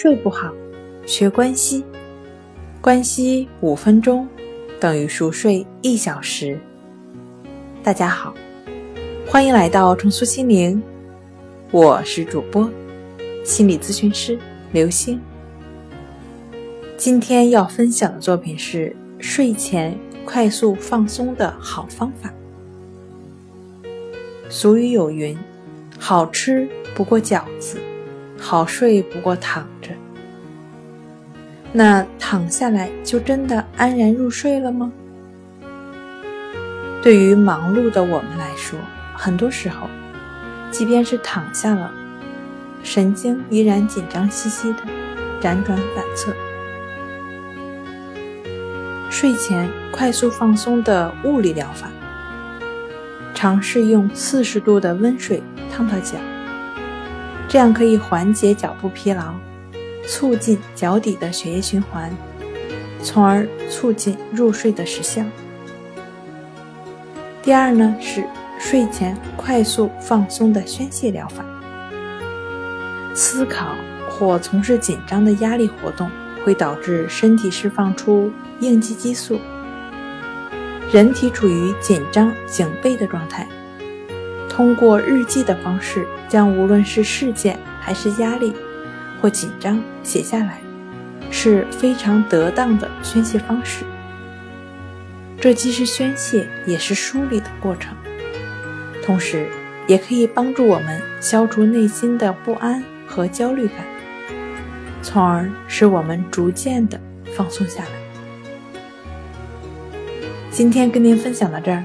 睡不好，学关息，关息五分钟等于熟睡一小时。大家好，欢迎来到重塑心灵，我是主播心理咨询师刘星。今天要分享的作品是睡前快速放松的好方法。俗语有云：“好吃不过饺子。”好睡不过躺着，那躺下来就真的安然入睡了吗？对于忙碌的我们来说，很多时候，即便是躺下了，神经依然紧张兮兮的，辗转反侧。睡前快速放松的物理疗法，尝试用四十度的温水烫烫脚。这样可以缓解脚部疲劳，促进脚底的血液循环，从而促进入睡的时效。第二呢是睡前快速放松的宣泄疗法。思考或从事紧张的压力活动会导致身体释放出应激激素，人体处于紧张警备的状态。通过日记的方式，将无论是事件还是压力或紧张写下来，是非常得当的宣泄方式。这既是宣泄，也是梳理的过程，同时也可以帮助我们消除内心的不安和焦虑感，从而使我们逐渐的放松下来。今天跟您分享到这儿。